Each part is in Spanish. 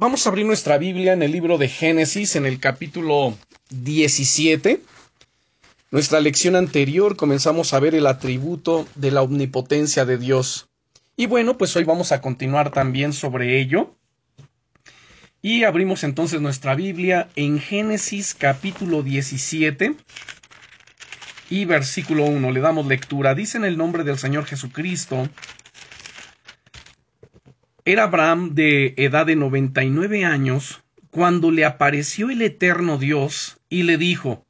Vamos a abrir nuestra Biblia en el libro de Génesis, en el capítulo 17. Nuestra lección anterior comenzamos a ver el atributo de la omnipotencia de Dios. Y bueno, pues hoy vamos a continuar también sobre ello. Y abrimos entonces nuestra Biblia en Génesis capítulo 17 y versículo 1. Le damos lectura. Dice en el nombre del Señor Jesucristo. Era Abraham de edad de 99 años cuando le apareció el eterno Dios y le dijo,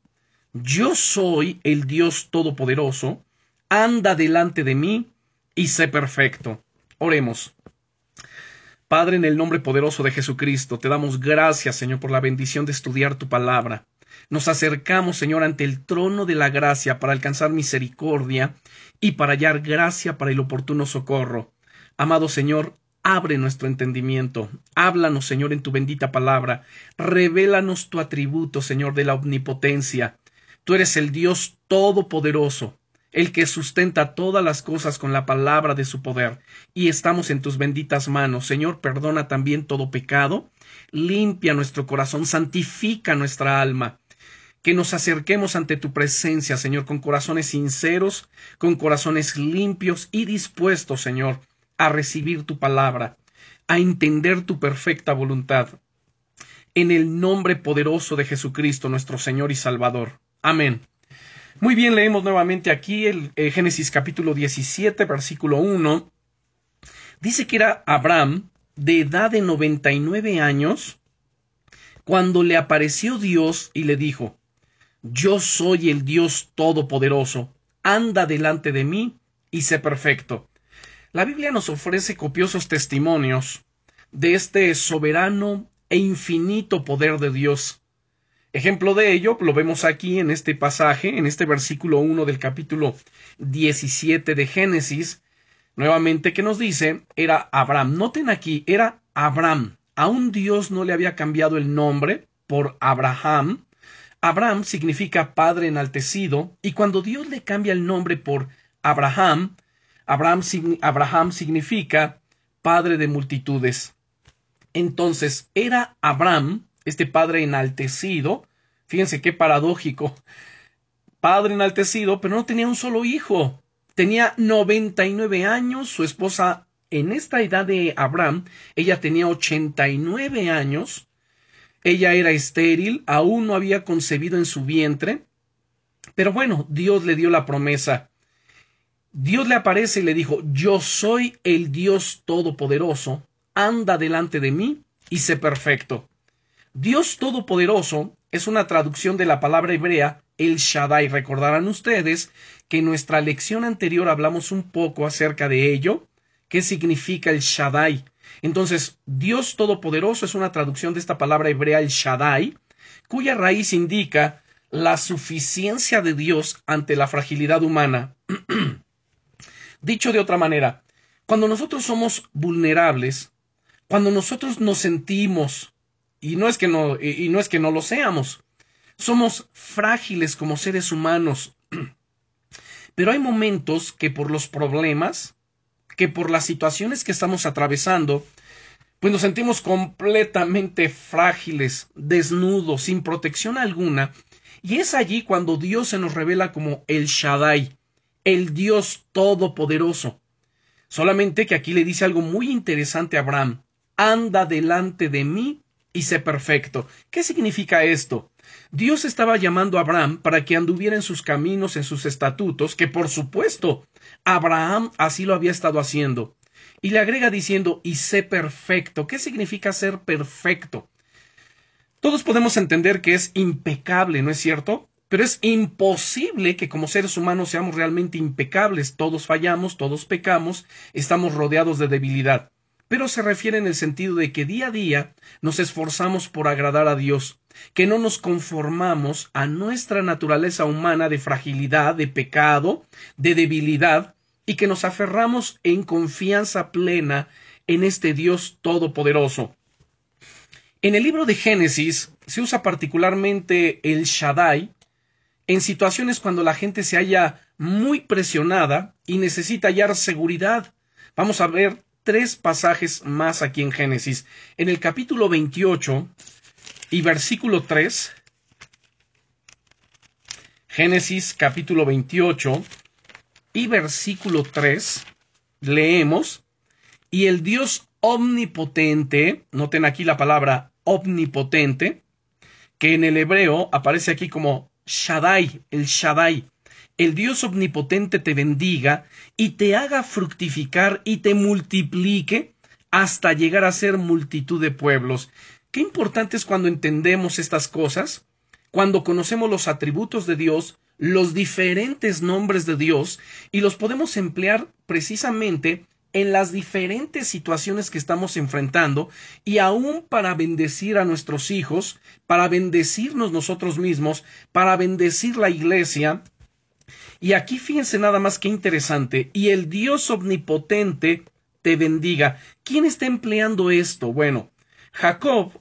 Yo soy el Dios Todopoderoso, anda delante de mí y sé perfecto. Oremos. Padre, en el nombre poderoso de Jesucristo, te damos gracias, Señor, por la bendición de estudiar tu palabra. Nos acercamos, Señor, ante el trono de la gracia para alcanzar misericordia y para hallar gracia para el oportuno socorro. Amado Señor, Abre nuestro entendimiento. Háblanos, Señor, en tu bendita palabra. Revélanos tu atributo, Señor, de la omnipotencia. Tú eres el Dios todopoderoso, el que sustenta todas las cosas con la palabra de su poder. Y estamos en tus benditas manos. Señor, perdona también todo pecado. Limpia nuestro corazón, santifica nuestra alma que nos acerquemos ante tu presencia, Señor, con corazones sinceros, con corazones limpios y dispuestos, Señor, a recibir tu palabra, a entender tu perfecta voluntad. En el nombre poderoso de Jesucristo, nuestro Señor y Salvador. Amén. Muy bien, leemos nuevamente aquí el, eh, Génesis capítulo 17, versículo 1. Dice que era Abraham, de edad de 99 años, cuando le apareció Dios y le dijo, Yo soy el Dios Todopoderoso, anda delante de mí y sé perfecto. La Biblia nos ofrece copiosos testimonios de este soberano e infinito poder de Dios. Ejemplo de ello lo vemos aquí en este pasaje, en este versículo 1 del capítulo 17 de Génesis, nuevamente que nos dice, era Abraham. Noten aquí, era Abraham. Aún Dios no le había cambiado el nombre por Abraham. Abraham significa padre enaltecido, y cuando Dios le cambia el nombre por Abraham, Abraham, significa padre de multitudes. Entonces, era Abraham, este padre enaltecido, fíjense qué paradójico, padre enaltecido, pero no tenía un solo hijo. Tenía 99 años, su esposa en esta edad de Abraham, ella tenía 89 años, ella era estéril, aún no había concebido en su vientre, pero bueno, Dios le dio la promesa. Dios le aparece y le dijo, yo soy el Dios Todopoderoso, anda delante de mí y sé perfecto. Dios Todopoderoso es una traducción de la palabra hebrea el Shaddai. Recordarán ustedes que en nuestra lección anterior hablamos un poco acerca de ello, qué significa el Shaddai. Entonces, Dios Todopoderoso es una traducción de esta palabra hebrea el Shaddai, cuya raíz indica la suficiencia de Dios ante la fragilidad humana. Dicho de otra manera, cuando nosotros somos vulnerables, cuando nosotros nos sentimos, y no es que no, y no es que no lo seamos, somos frágiles como seres humanos, pero hay momentos que por los problemas, que por las situaciones que estamos atravesando, pues nos sentimos completamente frágiles, desnudos, sin protección alguna, y es allí cuando Dios se nos revela como el Shaddai, el Dios Todopoderoso. Solamente que aquí le dice algo muy interesante a Abraham. Anda delante de mí y sé perfecto. ¿Qué significa esto? Dios estaba llamando a Abraham para que anduviera en sus caminos, en sus estatutos, que por supuesto Abraham así lo había estado haciendo. Y le agrega diciendo, y sé perfecto. ¿Qué significa ser perfecto? Todos podemos entender que es impecable, ¿no es cierto? Pero es imposible que como seres humanos seamos realmente impecables. Todos fallamos, todos pecamos, estamos rodeados de debilidad. Pero se refiere en el sentido de que día a día nos esforzamos por agradar a Dios, que no nos conformamos a nuestra naturaleza humana de fragilidad, de pecado, de debilidad, y que nos aferramos en confianza plena en este Dios todopoderoso. En el libro de Génesis se usa particularmente el Shaddai, en situaciones cuando la gente se halla muy presionada y necesita hallar seguridad. Vamos a ver tres pasajes más aquí en Génesis. En el capítulo 28 y versículo 3, Génesis capítulo 28 y versículo 3, leemos, y el Dios omnipotente, noten aquí la palabra omnipotente, que en el hebreo aparece aquí como Shaddai, el Shaddai. El Dios omnipotente te bendiga y te haga fructificar y te multiplique hasta llegar a ser multitud de pueblos. Qué importante es cuando entendemos estas cosas, cuando conocemos los atributos de Dios, los diferentes nombres de Dios, y los podemos emplear precisamente en las diferentes situaciones que estamos enfrentando y aún para bendecir a nuestros hijos, para bendecirnos nosotros mismos, para bendecir la iglesia. Y aquí fíjense nada más que interesante, y el Dios omnipotente te bendiga. ¿Quién está empleando esto? Bueno, Jacob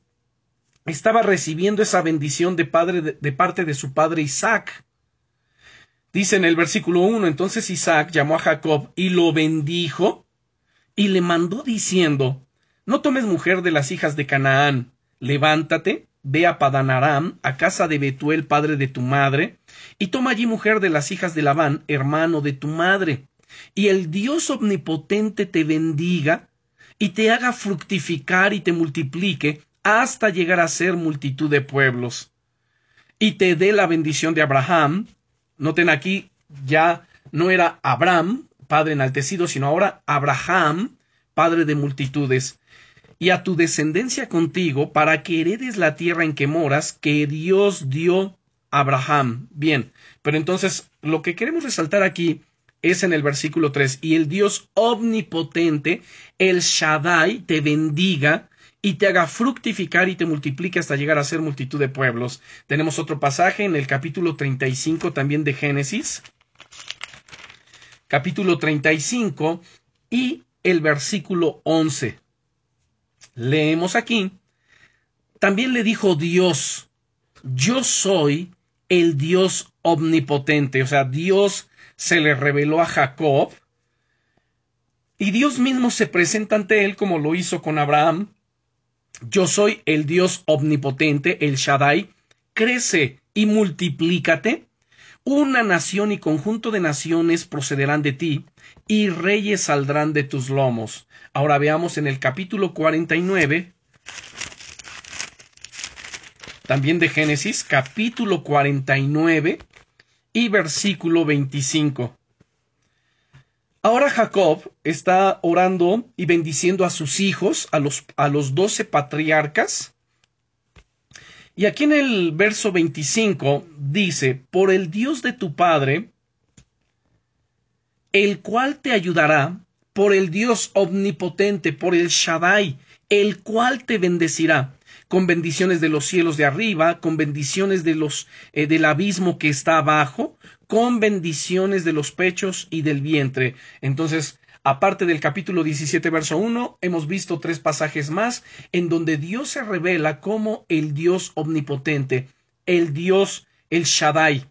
estaba recibiendo esa bendición de, padre, de, parte de su padre Isaac. Dice en el versículo 1, entonces Isaac llamó a Jacob y lo bendijo y le mandó diciendo, No tomes mujer de las hijas de Canaán, levántate, ve a Padanaram, a casa de Betuel, padre de tu madre, y toma allí mujer de las hijas de Labán, hermano de tu madre, y el Dios omnipotente te bendiga, y te haga fructificar y te multiplique, hasta llegar a ser multitud de pueblos, y te dé la bendición de Abraham. Noten aquí, ya no era Abraham, Padre enaltecido, sino ahora Abraham, Padre de multitudes, y a tu descendencia contigo, para que heredes la tierra en que moras, que Dios dio a Abraham. Bien, pero entonces lo que queremos resaltar aquí es en el versículo 3, y el Dios omnipotente, el Shaddai, te bendiga y te haga fructificar y te multiplique hasta llegar a ser multitud de pueblos. Tenemos otro pasaje en el capítulo 35 también de Génesis capítulo 35 y el versículo 11. Leemos aquí. También le dijo Dios, yo soy el Dios omnipotente. O sea, Dios se le reveló a Jacob y Dios mismo se presenta ante él como lo hizo con Abraham. Yo soy el Dios omnipotente, el Shaddai. Crece y multiplícate una nación y conjunto de naciones procederán de ti, y reyes saldrán de tus lomos. Ahora veamos en el capítulo 49, también de Génesis, capítulo 49 y versículo 25. Ahora Jacob está orando y bendiciendo a sus hijos, a los, a los doce patriarcas, y aquí en el verso 25 dice, por el Dios de tu Padre, el cual te ayudará, por el Dios omnipotente, por el Shaddai, el cual te bendecirá, con bendiciones de los cielos de arriba, con bendiciones de los eh, del abismo que está abajo, con bendiciones de los pechos y del vientre. Entonces, Aparte del capítulo 17, verso 1, hemos visto tres pasajes más en donde Dios se revela como el Dios omnipotente, el Dios, el Shaddai.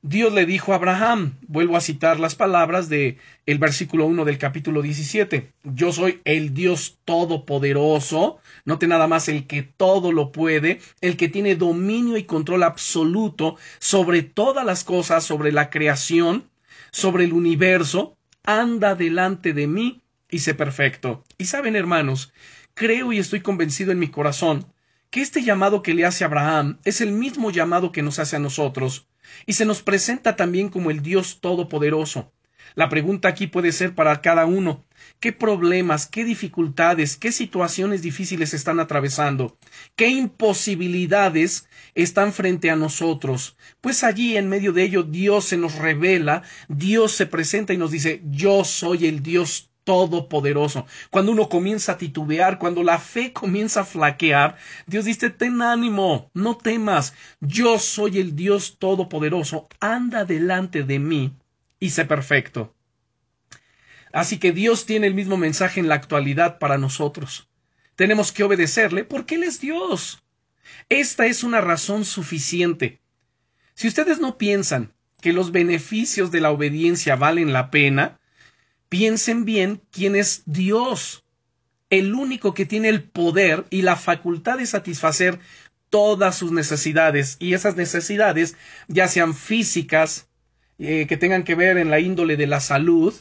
Dios le dijo a Abraham, vuelvo a citar las palabras de el versículo 1 del capítulo 17, yo soy el Dios todopoderoso, note nada más el que todo lo puede, el que tiene dominio y control absoluto sobre todas las cosas, sobre la creación, sobre el universo, anda delante de mí y sé perfecto. Y saben, hermanos, creo y estoy convencido en mi corazón que este llamado que le hace Abraham es el mismo llamado que nos hace a nosotros, y se nos presenta también como el Dios Todopoderoso. La pregunta aquí puede ser para cada uno ¿qué problemas, qué dificultades, qué situaciones difíciles están atravesando? ¿Qué imposibilidades están frente a nosotros? Pues allí en medio de ello Dios se nos revela, Dios se presenta y nos dice yo soy el Dios todopoderoso. Cuando uno comienza a titubear, cuando la fe comienza a flaquear, Dios dice, ten ánimo, no temas, yo soy el Dios todopoderoso, anda delante de mí y sé perfecto. Así que Dios tiene el mismo mensaje en la actualidad para nosotros. Tenemos que obedecerle porque Él es Dios. Esta es una razón suficiente. Si ustedes no piensan que los beneficios de la obediencia valen la pena, piensen bien quién es Dios. el único que tiene el poder y la facultad de satisfacer todas sus necesidades y esas necesidades ya sean físicas, eh, que tengan que ver en la índole de la salud,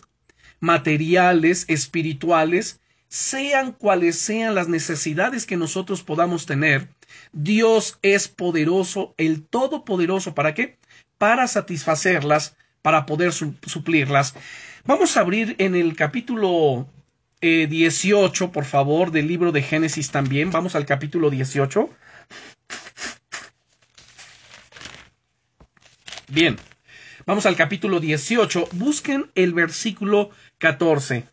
materiales, espirituales, sean cuales sean las necesidades que nosotros podamos tener, Dios es poderoso, el Todopoderoso, ¿para qué? Para satisfacerlas, para poder suplirlas. Vamos a abrir en el capítulo 18, eh, por favor, del libro de Génesis también. Vamos al capítulo 18. Bien, vamos al capítulo 18. Busquen el versículo 14.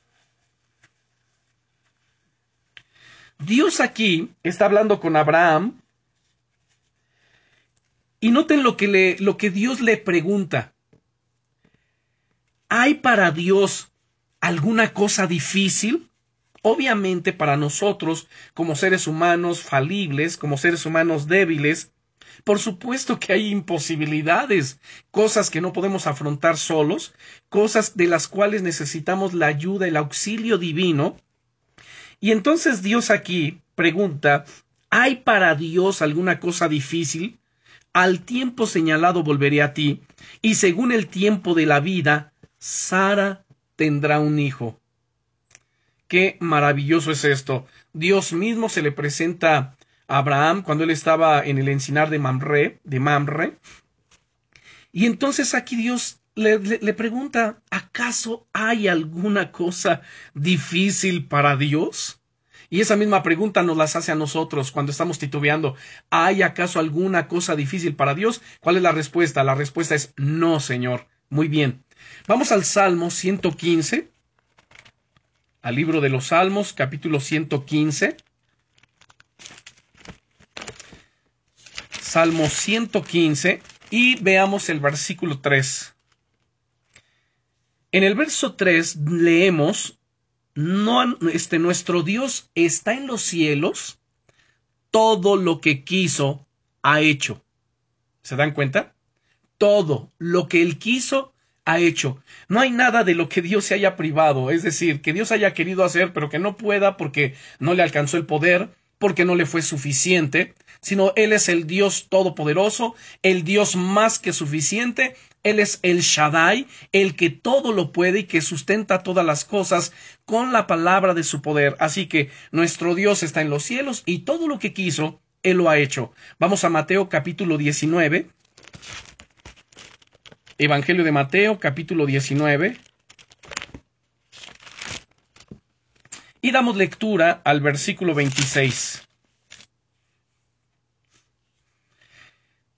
Dios aquí está hablando con Abraham y noten lo que, le, lo que Dios le pregunta. ¿Hay para Dios alguna cosa difícil? Obviamente para nosotros, como seres humanos falibles, como seres humanos débiles, por supuesto que hay imposibilidades, cosas que no podemos afrontar solos, cosas de las cuales necesitamos la ayuda, el auxilio divino. Y entonces Dios aquí pregunta, ¿hay para Dios alguna cosa difícil? Al tiempo señalado volveré a ti, y según el tiempo de la vida, Sara tendrá un hijo. Qué maravilloso es esto. Dios mismo se le presenta Abraham cuando él estaba en el encinar de Mamre, de Mamre. Y entonces aquí Dios le, pregunta, ¿acaso hay alguna cosa difícil para Dios? Y esa misma pregunta nos las hace a nosotros cuando estamos titubeando. ¿Hay acaso alguna cosa difícil para Dios? ¿Cuál es la respuesta? La respuesta es no, Señor. Muy bien. Vamos al Salmo 115, al libro de los Salmos, capítulo 115. Salmo 115 y veamos el versículo 3. En el verso 3 leemos, no, este, nuestro Dios está en los cielos, todo lo que quiso ha hecho. ¿Se dan cuenta? Todo lo que él quiso ha hecho. No hay nada de lo que Dios se haya privado, es decir, que Dios haya querido hacer, pero que no pueda porque no le alcanzó el poder, porque no le fue suficiente, sino Él es el Dios todopoderoso, el Dios más que suficiente, Él es el Shaddai, el que todo lo puede y que sustenta todas las cosas con la palabra de su poder. Así que nuestro Dios está en los cielos y todo lo que quiso, Él lo ha hecho. Vamos a Mateo capítulo 19. Evangelio de Mateo capítulo 19. Y damos lectura al versículo 26.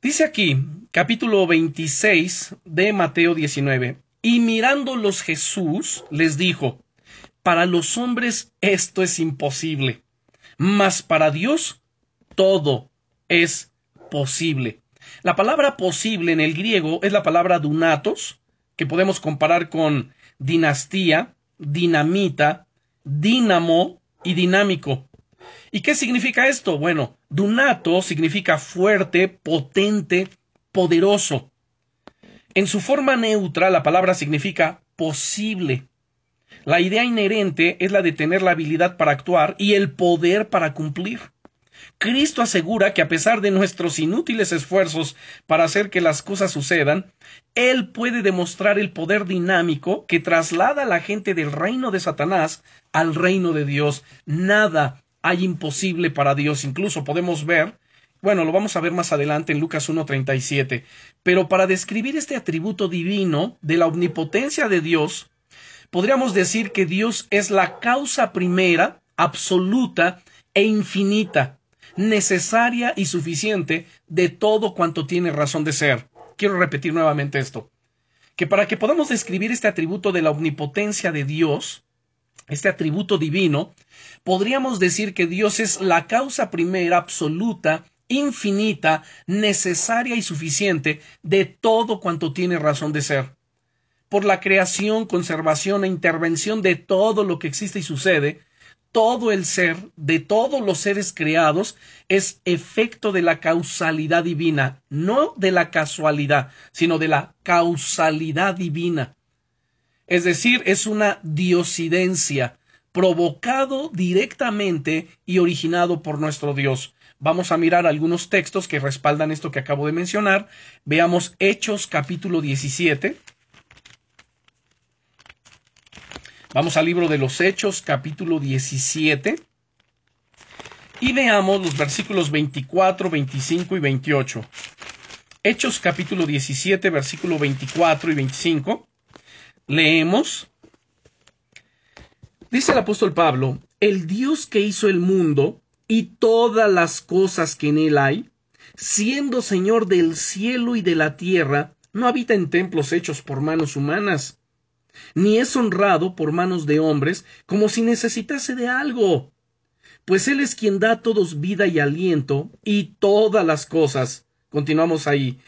Dice aquí, capítulo 26 de Mateo 19, y mirándolos Jesús les dijo, para los hombres esto es imposible, mas para Dios todo es posible. La palabra posible en el griego es la palabra dunatos, que podemos comparar con dinastía, dinamita, dínamo y dinámico. ¿Y qué significa esto? Bueno, dunato significa fuerte, potente, poderoso. En su forma neutra, la palabra significa posible. La idea inherente es la de tener la habilidad para actuar y el poder para cumplir. Cristo asegura que a pesar de nuestros inútiles esfuerzos para hacer que las cosas sucedan, Él puede demostrar el poder dinámico que traslada a la gente del reino de Satanás al reino de Dios. Nada hay imposible para Dios. Incluso podemos ver, bueno, lo vamos a ver más adelante en Lucas 1.37, pero para describir este atributo divino de la omnipotencia de Dios, podríamos decir que Dios es la causa primera, absoluta e infinita, necesaria y suficiente de todo cuanto tiene razón de ser. Quiero repetir nuevamente esto, que para que podamos describir este atributo de la omnipotencia de Dios, este atributo divino, podríamos decir que Dios es la causa primera, absoluta, infinita, necesaria y suficiente de todo cuanto tiene razón de ser. Por la creación, conservación e intervención de todo lo que existe y sucede, todo el ser, de todos los seres creados, es efecto de la causalidad divina, no de la casualidad, sino de la causalidad divina. Es decir, es una diosidencia. Provocado directamente y originado por nuestro Dios. Vamos a mirar algunos textos que respaldan esto que acabo de mencionar. Veamos Hechos capítulo 17. Vamos al libro de los Hechos capítulo 17 y veamos los versículos 24, 25 y 28. Hechos capítulo 17, versículo 24 y 25. Leemos. Dice el apóstol Pablo, el Dios que hizo el mundo y todas las cosas que en él hay, siendo Señor del cielo y de la tierra, no habita en templos hechos por manos humanas, ni es honrado por manos de hombres como si necesitase de algo, pues Él es quien da a todos vida y aliento y todas las cosas Continuamos ahí.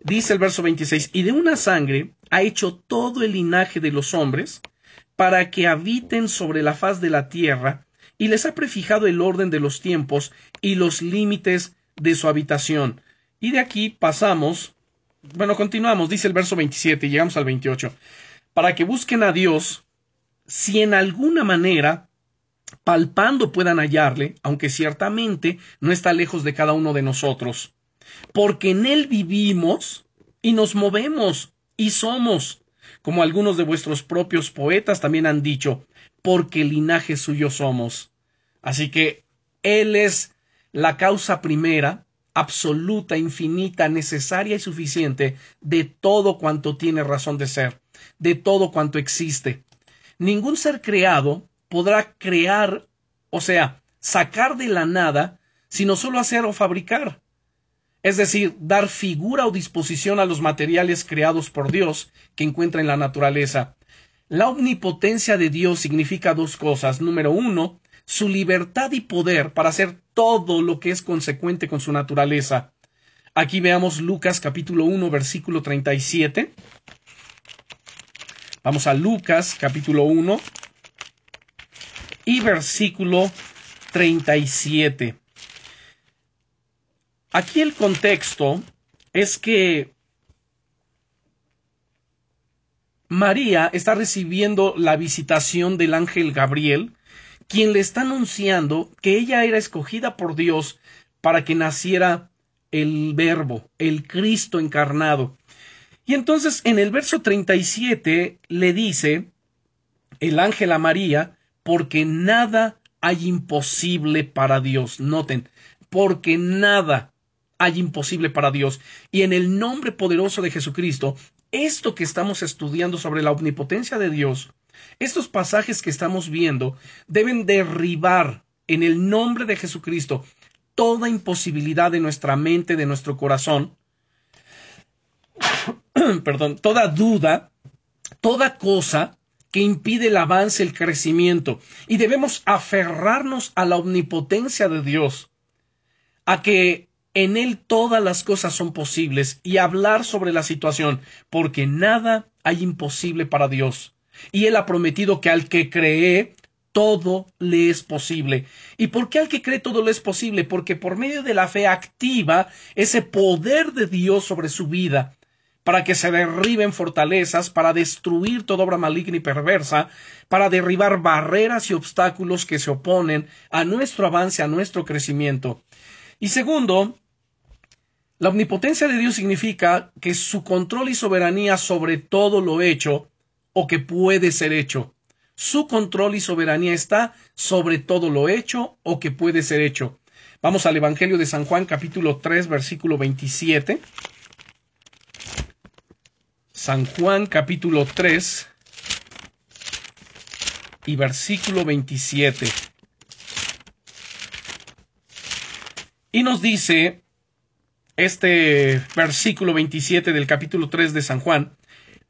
Dice el verso 26, y de una sangre ha hecho todo el linaje de los hombres, para que habiten sobre la faz de la tierra, y les ha prefijado el orden de los tiempos y los límites de su habitación. Y de aquí pasamos, bueno, continuamos, dice el verso 27, y llegamos al 28, para que busquen a Dios, si en alguna manera palpando puedan hallarle, aunque ciertamente no está lejos de cada uno de nosotros. Porque en Él vivimos y nos movemos y somos, como algunos de vuestros propios poetas también han dicho, porque linaje suyo somos. Así que Él es la causa primera, absoluta, infinita, necesaria y suficiente de todo cuanto tiene razón de ser, de todo cuanto existe. Ningún ser creado podrá crear, o sea, sacar de la nada, sino solo hacer o fabricar es decir, dar figura o disposición a los materiales creados por Dios que encuentra en la naturaleza. La omnipotencia de Dios significa dos cosas. Número uno, su libertad y poder para hacer todo lo que es consecuente con su naturaleza. Aquí veamos Lucas capítulo 1 versículo 37. Vamos a Lucas capítulo 1 y versículo 37. Aquí el contexto es que María está recibiendo la visitación del ángel Gabriel, quien le está anunciando que ella era escogida por Dios para que naciera el Verbo, el Cristo encarnado. Y entonces en el verso 37 le dice el ángel a María, porque nada hay imposible para Dios. Noten, porque nada hay imposible para Dios. Y en el nombre poderoso de Jesucristo, esto que estamos estudiando sobre la omnipotencia de Dios, estos pasajes que estamos viendo, deben derribar en el nombre de Jesucristo toda imposibilidad de nuestra mente, de nuestro corazón, perdón, toda duda, toda cosa que impide el avance, el crecimiento, y debemos aferrarnos a la omnipotencia de Dios, a que en Él todas las cosas son posibles y hablar sobre la situación, porque nada hay imposible para Dios. Y Él ha prometido que al que cree, todo le es posible. ¿Y por qué al que cree todo le es posible? Porque por medio de la fe activa ese poder de Dios sobre su vida, para que se derriben fortalezas, para destruir toda obra maligna y perversa, para derribar barreras y obstáculos que se oponen a nuestro avance, a nuestro crecimiento. Y segundo, la omnipotencia de Dios significa que su control y soberanía sobre todo lo hecho o que puede ser hecho. Su control y soberanía está sobre todo lo hecho o que puede ser hecho. Vamos al Evangelio de San Juan capítulo 3 versículo 27. San Juan capítulo 3 y versículo 27. Y nos dice, este versículo 27 del capítulo 3 de San Juan,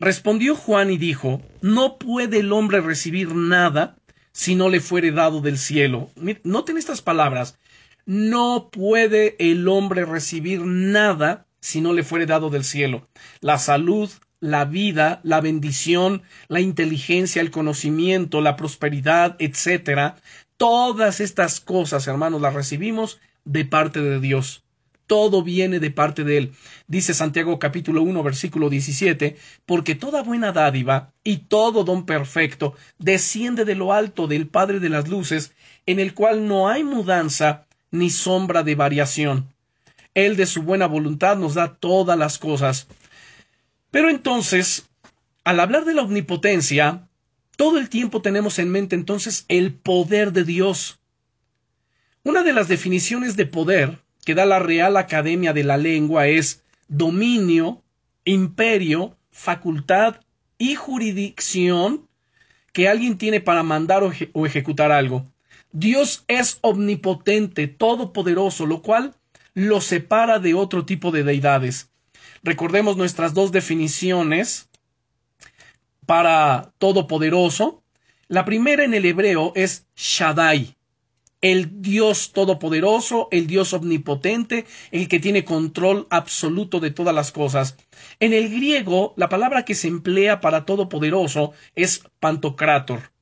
respondió Juan y dijo, no puede el hombre recibir nada si no le fuere dado del cielo. Noten estas palabras, no puede el hombre recibir nada si no le fuere dado del cielo. La salud, la vida, la bendición, la inteligencia, el conocimiento, la prosperidad, etcétera, todas estas cosas, hermanos, las recibimos de parte de Dios todo viene de parte de Él. Dice Santiago capítulo 1 versículo 17, porque toda buena dádiva y todo don perfecto desciende de lo alto del Padre de las Luces, en el cual no hay mudanza ni sombra de variación. Él de su buena voluntad nos da todas las cosas. Pero entonces, al hablar de la omnipotencia, todo el tiempo tenemos en mente entonces el poder de Dios. Una de las definiciones de poder que da la Real Academia de la Lengua es dominio, imperio, facultad y jurisdicción que alguien tiene para mandar o, ejecutar algo. Dios es omnipotente, todopoderoso, lo cual lo separa de otro tipo de deidades. Recordemos nuestras dos definiciones para todopoderoso. La primera en el hebreo es Shaddai, el Dios todopoderoso, el Dios omnipotente, el que tiene control absoluto de todas las cosas. En el griego, la palabra que se emplea para todopoderoso es pantocrator.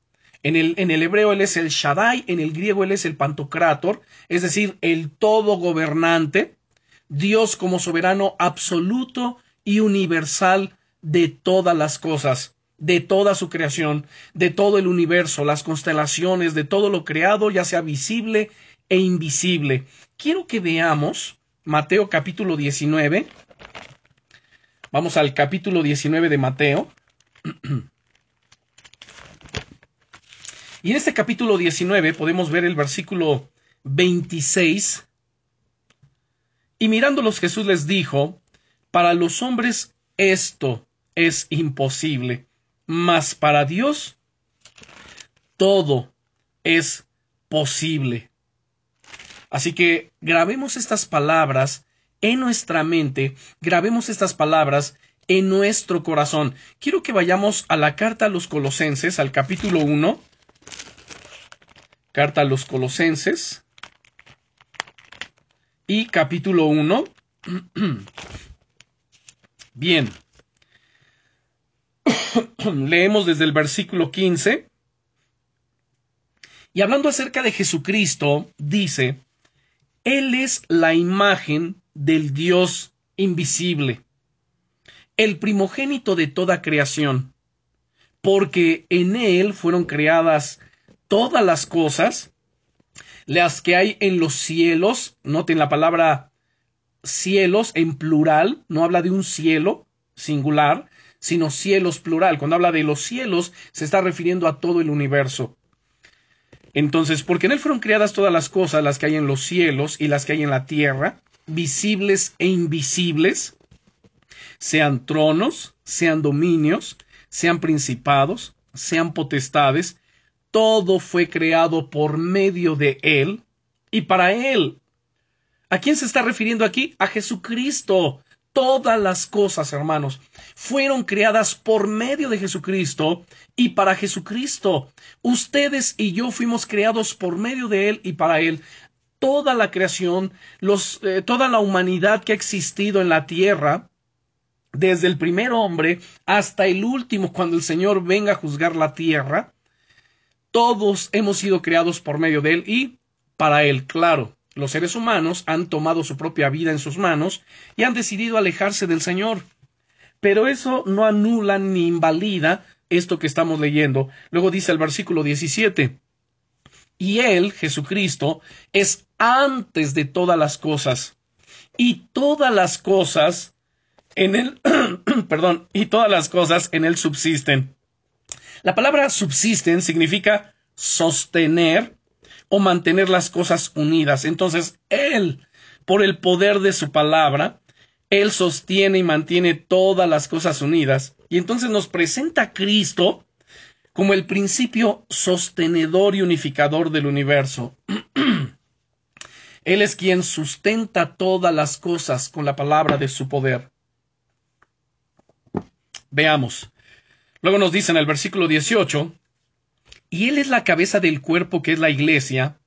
En el, en el hebreo él es el Shaddai, en el griego él es el pantocrator, es decir, el todo gobernante, Dios como soberano absoluto y universal de todas las cosas de toda su creación, de todo el universo, las constelaciones, de todo lo creado, ya sea visible e invisible. Quiero que veamos Mateo capítulo 19. Vamos al capítulo 19 de Mateo. Y en este capítulo 19 podemos ver el versículo 26. Y mirándolos Jesús les dijo, para los hombres esto es imposible, mas para Dios todo es posible. Así que grabemos estas palabras en nuestra mente, grabemos estas palabras en nuestro corazón. Quiero que vayamos a la carta a los colosenses, al capítulo 1. Carta a los colosenses. Y capítulo 1. Bien. Leemos desde el versículo 15. Y hablando acerca de Jesucristo, dice, Él es la imagen del Dios invisible, el primogénito de toda creación, porque en Él fueron creadas todas las cosas, las que hay en los cielos, noten la palabra cielos en plural, no habla de un cielo singular, sino cielos plural. Cuando habla de los cielos, se está refiriendo a todo el universo. Entonces, porque en él fueron creadas todas las cosas, las que hay en los cielos y las que hay en la tierra, visibles e invisibles, sean tronos, sean dominios, sean principados, sean potestades, todo fue creado por medio de él y para él. ¿A quién se está refiriendo aquí? A Jesucristo. Todas las cosas, hermanos, fueron creadas por medio de Jesucristo y para Jesucristo. Ustedes y yo fuimos creados por medio de Él y para Él. Toda la creación, los, eh, toda la humanidad que ha existido en la tierra, desde el primer hombre hasta el último, cuando el Señor venga a juzgar la tierra, todos hemos sido creados por medio de Él y para Él, claro. Los seres humanos han tomado su propia vida en sus manos y han decidido alejarse del Señor. Pero eso no anula ni invalida esto que estamos leyendo. Luego dice el versículo 17. Y Él, Jesucristo, es antes de todas las cosas. Y todas las cosas en Él, perdón, y todas las cosas en Él subsisten. La palabra subsisten significa sostener, o mantener las cosas unidas. Entonces, Él, por el poder de su palabra, Él sostiene y mantiene todas las cosas unidas. Y entonces nos presenta a Cristo como el principio sostenedor y unificador del universo. Él es quien sustenta todas las cosas con la palabra de su poder. Veamos. Luego nos dice en el versículo 18, y Él es la cabeza del cuerpo que es la iglesia,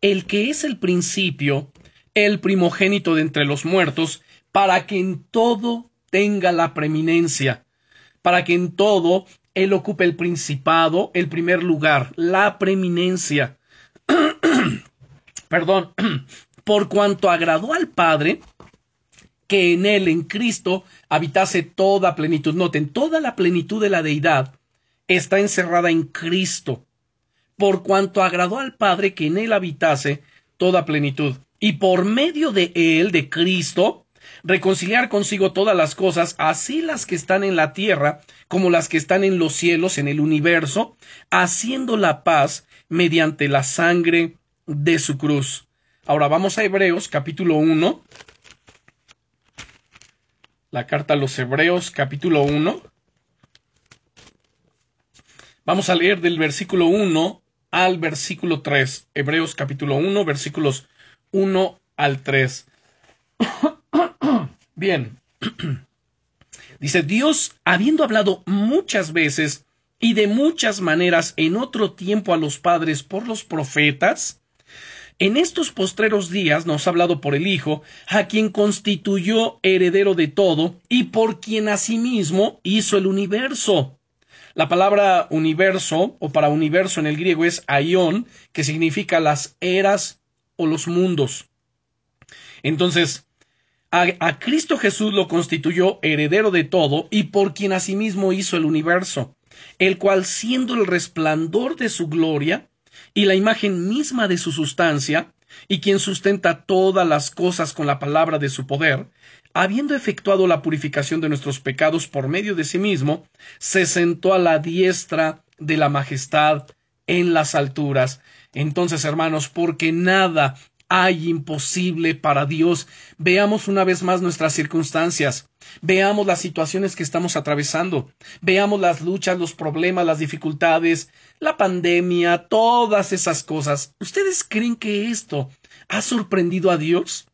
el que es el principio, el primogénito de entre los muertos, para que en todo tenga la preeminencia, para que en todo Él ocupe el principado, el primer lugar, la preeminencia. Perdón, por cuanto agradó al Padre que en él, en Cristo, habitase toda plenitud. Noten, toda la plenitud de la deidad está encerrada en Cristo, por cuanto agradó al Padre que en él habitase toda plenitud. Y por medio de él, de Cristo, reconciliar consigo todas las cosas, así las que están en la tierra como las que están en los cielos, en el universo, haciendo la paz mediante la sangre de su cruz. Ahora vamos a Hebreos capítulo 1. La carta a los Hebreos capítulo 1. Vamos a leer del versículo 1 al versículo 3. Hebreos capítulo 1, versículos 1 al 3. Bien. Dice Dios, habiendo hablado muchas veces y de muchas maneras en otro tiempo a los padres por los profetas, en estos postreros días nos ha hablado por el Hijo, a quien constituyó heredero de todo y por quien asimismo hizo el universo. La palabra universo o para universo en el griego es aion, que significa las eras o los mundos. Entonces, a, Cristo Jesús lo constituyó heredero de todo y por quien asimismo hizo el universo, el cual siendo el resplandor de su gloria y la imagen misma de su sustancia, y quien sustenta todas las cosas con la palabra de su poder, habiendo efectuado la purificación de nuestros pecados por medio de sí mismo, se sentó a la diestra de la majestad en las alturas. Entonces, hermanos, porque nada hay imposible para Dios. Veamos una vez más nuestras circunstancias. Veamos las situaciones que estamos atravesando. Veamos las luchas, los problemas, las dificultades, la pandemia, todas esas cosas. ¿Ustedes creen que esto ha sorprendido a Dios?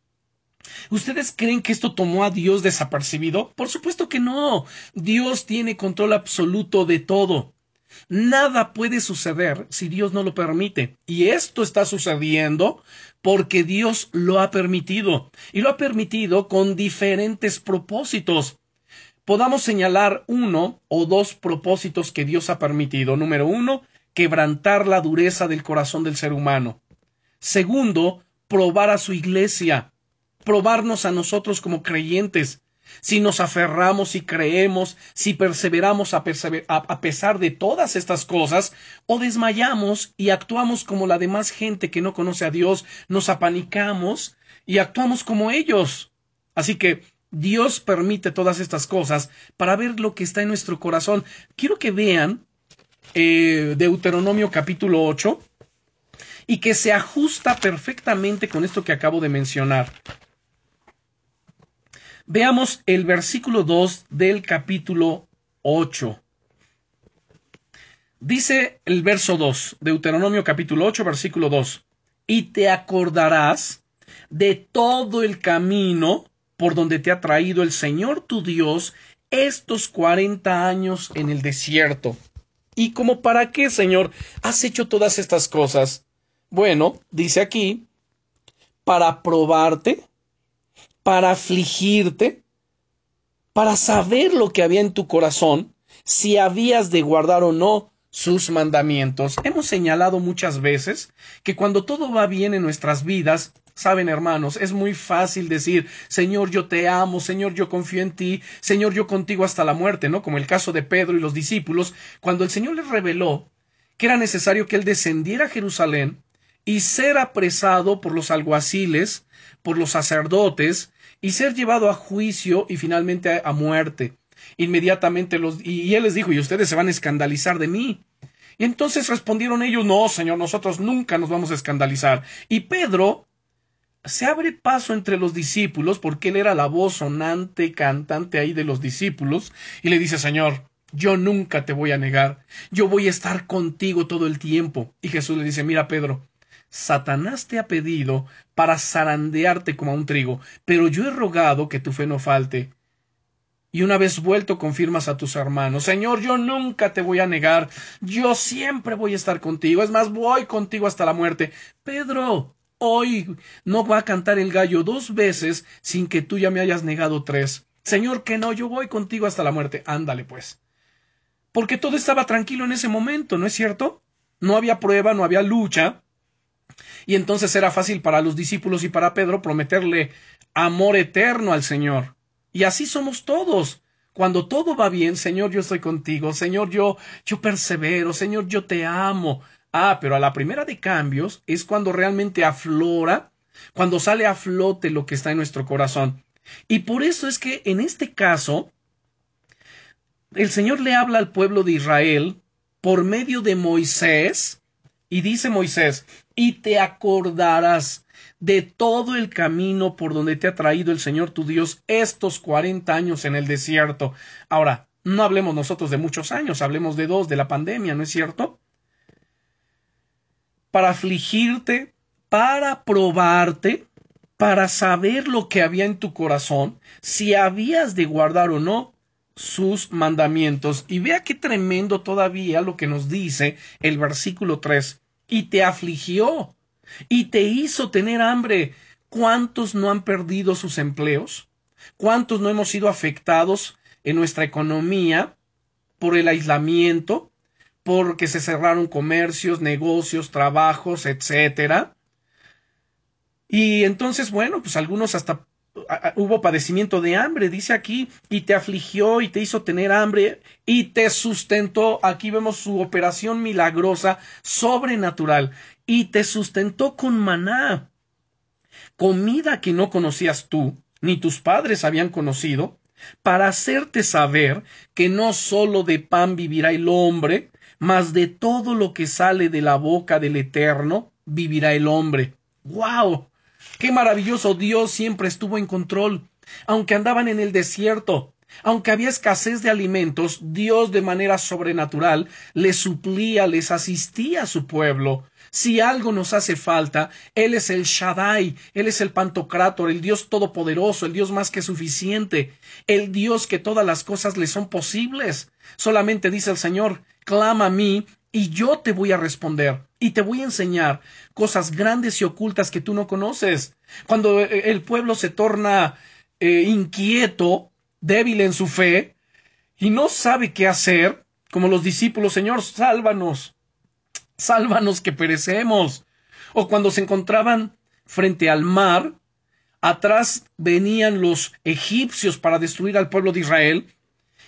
¿Ustedes creen que esto tomó a Dios desapercibido? Por supuesto que no. Dios tiene control absoluto de todo. Nada puede suceder si Dios no lo permite. Y esto está sucediendo porque Dios lo ha permitido. Y lo ha permitido con diferentes propósitos. Podamos señalar uno o dos propósitos que Dios ha permitido. Número uno, quebrantar la dureza del corazón del ser humano. Segundo, probar a su iglesia, probarnos a nosotros como creyentes, si nos aferramos y creemos, si perseveramos a, pesar de todas estas cosas, o desmayamos y actuamos como la demás gente que no conoce a Dios, nos apanicamos y actuamos como ellos. Así que Dios permite todas estas cosas para ver lo que está en nuestro corazón. Quiero que vean eh, Deuteronomio capítulo 8 y que se ajusta perfectamente con esto que acabo de mencionar. Veamos el versículo 2 del capítulo 8. Dice el verso 2, Deuteronomio capítulo 8, versículo 2, y te acordarás de todo el camino por donde te ha traído el Señor tu Dios estos cuarenta años en el desierto. ¿Y como para qué, Señor, has hecho todas estas cosas? Bueno, dice aquí, para probarte para afligirte, para saber lo que había en tu corazón, si habías de guardar o no sus mandamientos. Hemos señalado muchas veces que cuando todo va bien en nuestras vidas, saben hermanos, es muy fácil decir, Señor, yo te amo, Señor, yo confío en ti, Señor, yo contigo hasta la muerte, ¿no? Como el caso de Pedro y los discípulos, cuando el Señor les reveló que era necesario que él descendiera a Jerusalén y ser apresado por los alguaciles, por los sacerdotes, y ser llevado a juicio y finalmente a, muerte. Inmediatamente los, y él les dijo, y ustedes se van a escandalizar de mí. Y entonces respondieron ellos, no, Señor, nosotros nunca nos vamos a escandalizar. Y Pedro se abre paso entre los discípulos, porque él era la voz sonante, cantante ahí de los discípulos, y le dice, Señor, yo nunca te voy a negar, yo voy a estar contigo todo el tiempo. Y Jesús le dice, mira, Pedro, Satanás te ha pedido para zarandearte como a un trigo, pero yo he rogado que tu fe no falte. Y una vez vuelto confirmas a tus hermanos, Señor, yo nunca te voy a negar, yo siempre voy a estar contigo, es más, voy contigo hasta la muerte. Pedro, hoy no va a cantar el gallo dos veces sin que tú ya me hayas negado tres. Señor, que no, yo voy contigo hasta la muerte. Ándale, pues. Porque todo estaba tranquilo en ese momento, ¿no es cierto? No había prueba, no había lucha, y entonces era fácil para los discípulos y para Pedro prometerle amor eterno al Señor. Y así somos todos. Cuando todo va bien, Señor, yo estoy contigo, Señor, yo, yo persevero, Señor, yo te amo. Ah, pero a la primera de cambios es cuando realmente aflora, cuando sale a flote lo que está en nuestro corazón. Y por eso es que en este caso, el Señor le habla al pueblo de Israel por medio de Moisés, y dice Moisés, y te acordarás de todo el camino por donde te ha traído el Señor tu Dios estos cuarenta años en el desierto. Ahora, no hablemos nosotros de muchos años, hablemos de dos, de la pandemia, ¿no es cierto? Para afligirte, para probarte, para saber lo que había en tu corazón, si habías de guardar o no sus mandamientos. Y vea qué tremendo todavía lo que nos dice el versículo 3. Y te afligió, y te hizo tener hambre. ¿Cuántos no han perdido sus empleos? ¿Cuántos no hemos sido afectados en nuestra economía por el aislamiento, porque se cerraron comercios, negocios, trabajos, etcétera? Y entonces, bueno, pues algunos hasta hubo padecimiento de hambre, dice aquí, y te afligió y te hizo tener hambre y te sustentó. Aquí vemos su operación milagrosa, sobrenatural, y te sustentó con maná, comida que no conocías tú, ni tus padres habían conocido, para hacerte saber que no sólo de pan vivirá el hombre, mas de todo lo que sale de la boca del Eterno vivirá el hombre. ¡Wow! Qué maravilloso Dios siempre estuvo en control. Aunque andaban en el desierto, aunque había escasez de alimentos, Dios de manera sobrenatural les suplía, les asistía a su pueblo. Si algo nos hace falta, Él es el Shaddai, Él es el Pantocrátor, el Dios todopoderoso, el Dios más que suficiente, el Dios que todas las cosas le son posibles. Solamente dice el Señor, clama a mí y yo te voy a responder y te voy a enseñar cosas grandes y ocultas que tú no conoces. Cuando eh, el pueblo se torna eh, inquieto, débil en su fe, y no sabe qué hacer, como los discípulos, Señor, sálvanos, sálvanos que perecemos. O cuando se encontraban frente al mar, atrás venían los egipcios para destruir al pueblo de Israel,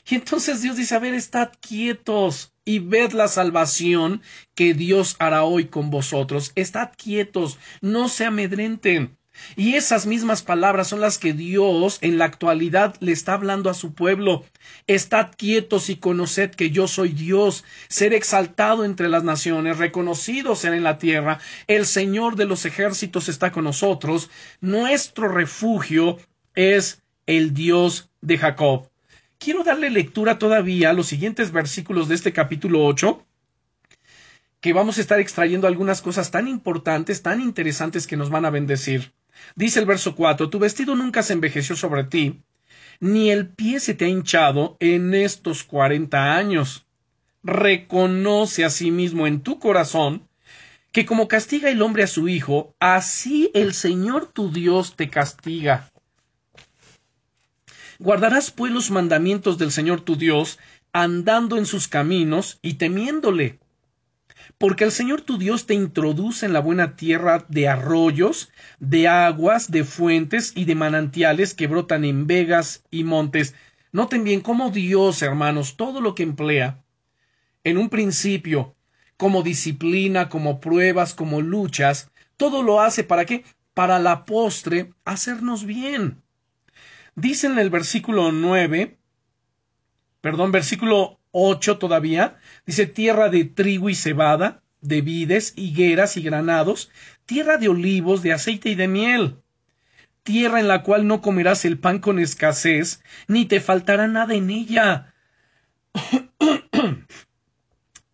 y entonces Dios dice, a ver, estad quietos y ved la salvación que Dios hará hoy con vosotros. Estad quietos, no se amedrenten. Y esas mismas palabras son las que Dios en la actualidad le está hablando a su pueblo. Estad quietos y conoced que yo soy Dios, ser exaltado entre las naciones, reconocido ser en la tierra. El Señor de los ejércitos está con nosotros. Nuestro refugio es el Dios de Jacob quiero darle lectura todavía a los siguientes versículos de este capítulo 8, que vamos a estar extrayendo algunas cosas tan importantes, tan interesantes que nos van a bendecir. Dice el verso 4, Tu vestido nunca se envejeció sobre ti, ni el pie se te ha hinchado en estos cuarenta años. Reconoce a sí mismo en tu corazón que como castiga el hombre a su hijo, así el Señor tu Dios te castiga. Guardarás pues los mandamientos del Señor tu Dios, andando en sus caminos y temiéndole. Porque el Señor tu Dios te introduce en la buena tierra de arroyos, de aguas, de fuentes y de manantiales que brotan en vegas y montes. Noten bien cómo Dios, hermanos, todo lo que emplea, en un principio, como disciplina, como pruebas, como luchas, todo lo hace para qué? Para la postre hacernos bien. Dice en el versículo 9, perdón, versículo 8 todavía, dice tierra de trigo y cebada, de vides, higueras y granados, tierra de olivos, de aceite y de miel, tierra en la cual no comerás el pan con escasez, ni te faltará nada en ella.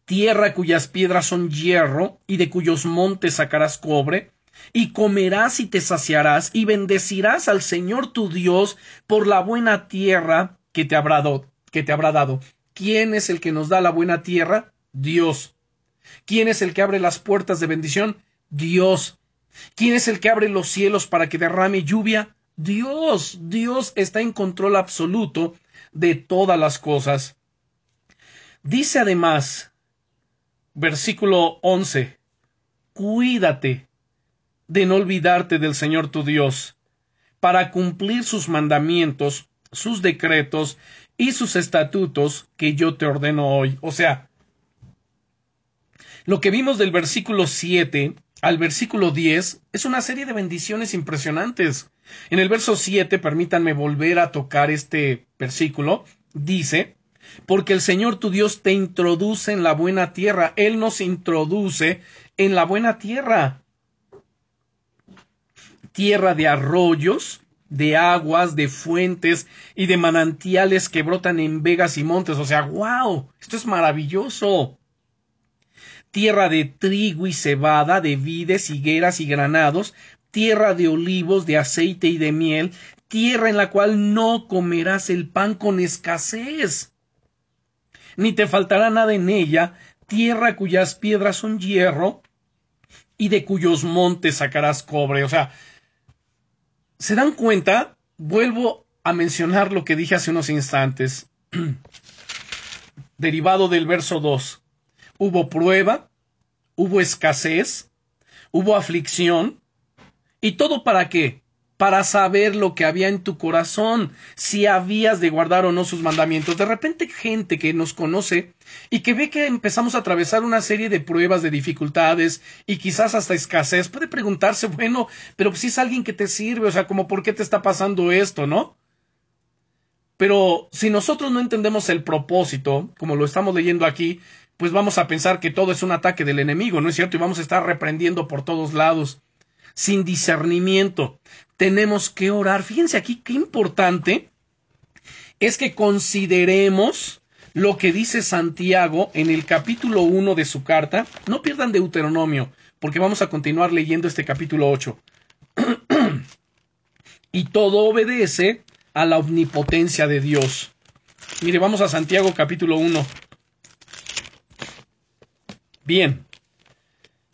tierra cuyas piedras son hierro, y de cuyos montes sacarás cobre, y comerás y te saciarás y bendecirás al Señor tu Dios por la buena tierra que te habrá dado. ¿Quién es el que nos da la buena tierra? Dios. ¿Quién es el que abre las puertas de bendición? Dios. ¿Quién es el que abre los cielos para que derrame lluvia? Dios. Dios está en control absoluto de todas las cosas. Dice además, versículo 11, cuídate de no olvidarte del Señor tu Dios, para cumplir sus mandamientos, sus decretos y sus estatutos que yo te ordeno hoy. O sea, lo que vimos del versículo 7 al versículo 10 es una serie de bendiciones impresionantes. En el verso 7, permítanme volver a tocar este versículo, dice, porque el Señor tu Dios te introduce en la buena tierra, Él nos introduce en la buena tierra tierra de arroyos, de aguas, de fuentes y de manantiales que brotan en vegas y montes. O sea, wow, esto es maravilloso. Tierra de trigo y cebada, de vides, higueras y granados, tierra de olivos, de aceite y de miel, tierra en la cual no comerás el pan con escasez, ni te faltará nada en ella, tierra cuyas piedras son hierro, y de cuyos montes sacarás cobre. O sea, ¿Se dan cuenta? Vuelvo a mencionar lo que dije hace unos instantes, derivado del verso 2. Hubo prueba, hubo escasez, hubo aflicción, ¿y todo para qué? Para saber lo que había en tu corazón, si habías de guardar o no sus mandamientos. De repente gente que nos conoce y que ve que empezamos a atravesar una serie de pruebas, de dificultades y quizás hasta escasez, puede preguntarse, bueno, pero si es alguien que te sirve, o sea, como por qué te está pasando esto, ¿no? Pero si nosotros no entendemos el propósito, como lo estamos leyendo aquí, pues vamos a pensar que todo es un ataque del enemigo, ¿no es cierto? Y vamos a estar reprendiendo por todos lados sin discernimiento. Tenemos que orar. Fíjense aquí qué importante es que consideremos lo que dice Santiago en el capítulo 1 de su carta. No pierdan Deuteronomio, porque vamos a continuar leyendo este capítulo 8. y todo obedece a la omnipotencia de Dios. Mire, vamos a Santiago capítulo 1. Bien.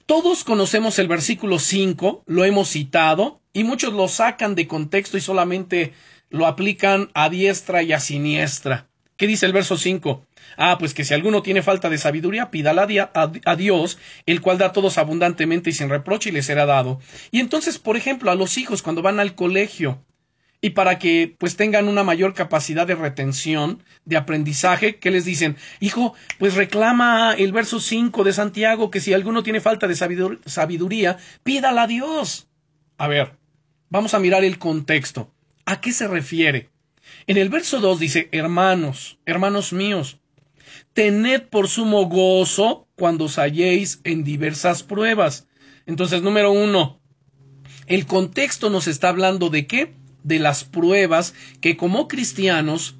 Todos conocemos el versículo 5, lo hemos citado, y muchos lo sacan de contexto y solamente lo aplican a diestra y a siniestra. ¿Qué dice el verso 5? Ah, pues que si alguno tiene falta de sabiduría, pídala a Dios, el cual da a todos abundantemente y sin reproche y le será dado. Y entonces, por ejemplo, a los hijos cuando van al colegio, y para que pues tengan una mayor capacidad de retención, de aprendizaje, que les dicen, hijo, pues reclama el verso 5 de Santiago que si alguno tiene falta de sabiduría, pídala a Dios. A ver, vamos a mirar el contexto. ¿A qué se refiere? En el verso 2 dice, hermanos, hermanos míos, tened por sumo gozo cuando os halléis en diversas pruebas. Entonces, número uno, el contexto nos está hablando de qué? De las pruebas que como cristianos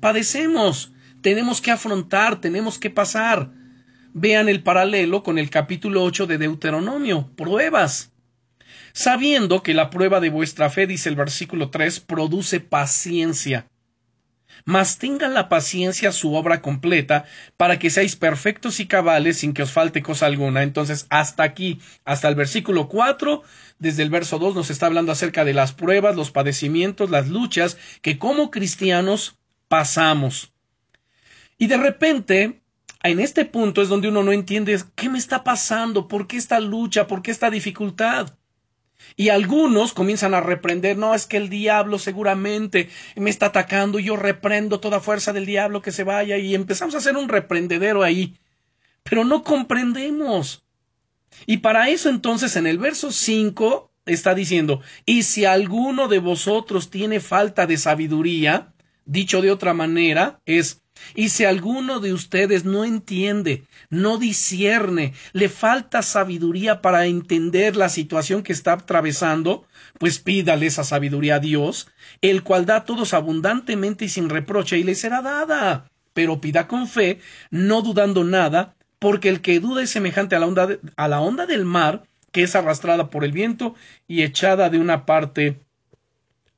padecemos, tenemos que afrontar, tenemos que pasar. Vean el paralelo con el capítulo 8 de Deuteronomio, pruebas. Sabiendo que la prueba de vuestra fe, dice el versículo 3, produce paciencia mas tengan la paciencia su obra completa, para que seáis perfectos y cabales sin que os falte cosa alguna. Entonces, hasta aquí, hasta el versículo 4, desde el verso 2 nos está hablando acerca de las pruebas, los padecimientos, las luchas que como cristianos pasamos. Y de repente, en este punto es donde uno no entiende qué me está pasando, por qué esta lucha, por qué esta dificultad. Y algunos comienzan a reprender, no, es que el diablo seguramente me está atacando, yo reprendo toda fuerza del diablo que se vaya y empezamos a hacer un reprendedero ahí. Pero no comprendemos. Y para eso entonces en el verso 5 está diciendo, y si alguno de vosotros tiene falta de sabiduría, dicho de otra manera, es y si alguno de ustedes no entiende, no discierne, le falta sabiduría para entender la situación que está atravesando, pues pídale esa sabiduría a Dios, el cual da todos abundantemente y sin reproche, y le será dada. Pero pida con fe, no dudando nada, porque el que duda es semejante a la onda, a la onda del mar, que es arrastrada por el viento y echada de una parte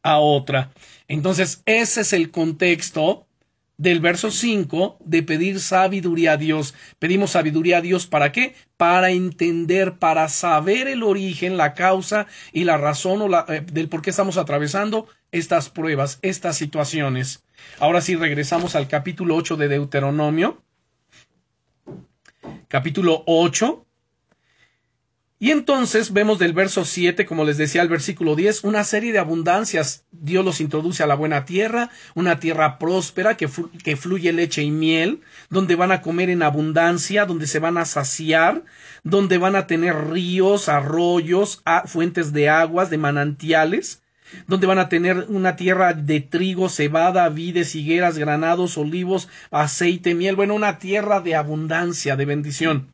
a otra. Entonces, ese es el contexto del verso 5 de pedir sabiduría a Dios. Pedimos sabiduría a Dios para qué? Para entender, para saber el origen, la causa y la razón o la, eh, del por qué estamos atravesando estas pruebas, estas situaciones. Ahora sí regresamos al capítulo 8 de Deuteronomio. Capítulo 8. Y entonces vemos del verso 7, como les decía el versículo 10, una serie de abundancias. Dios los introduce a la buena tierra, una tierra próspera que, que, fluye leche y miel, donde van a comer en abundancia, donde se van a saciar, donde van a tener ríos, arroyos, fuentes de aguas, de manantiales, donde van a tener una tierra de trigo, cebada, vides, higueras, granados, olivos, aceite, miel, bueno, una tierra de abundancia, de bendición.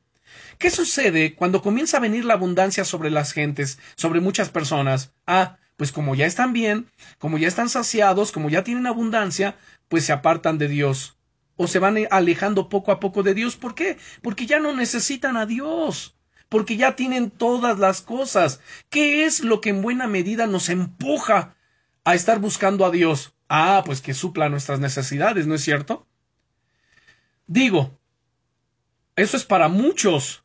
¿Qué sucede cuando comienza a venir la abundancia sobre las gentes, sobre muchas personas? Ah, pues como ya están bien, como ya están saciados, como ya tienen abundancia, pues se apartan de Dios. O se van alejando poco a poco de Dios. ¿Por qué? Porque ya no necesitan a Dios. Porque ya tienen todas las cosas. ¿Qué es lo que en buena medida nos empuja a estar buscando a Dios? Ah, pues que supla nuestras necesidades, ¿no es cierto? Digo, eso es para muchos,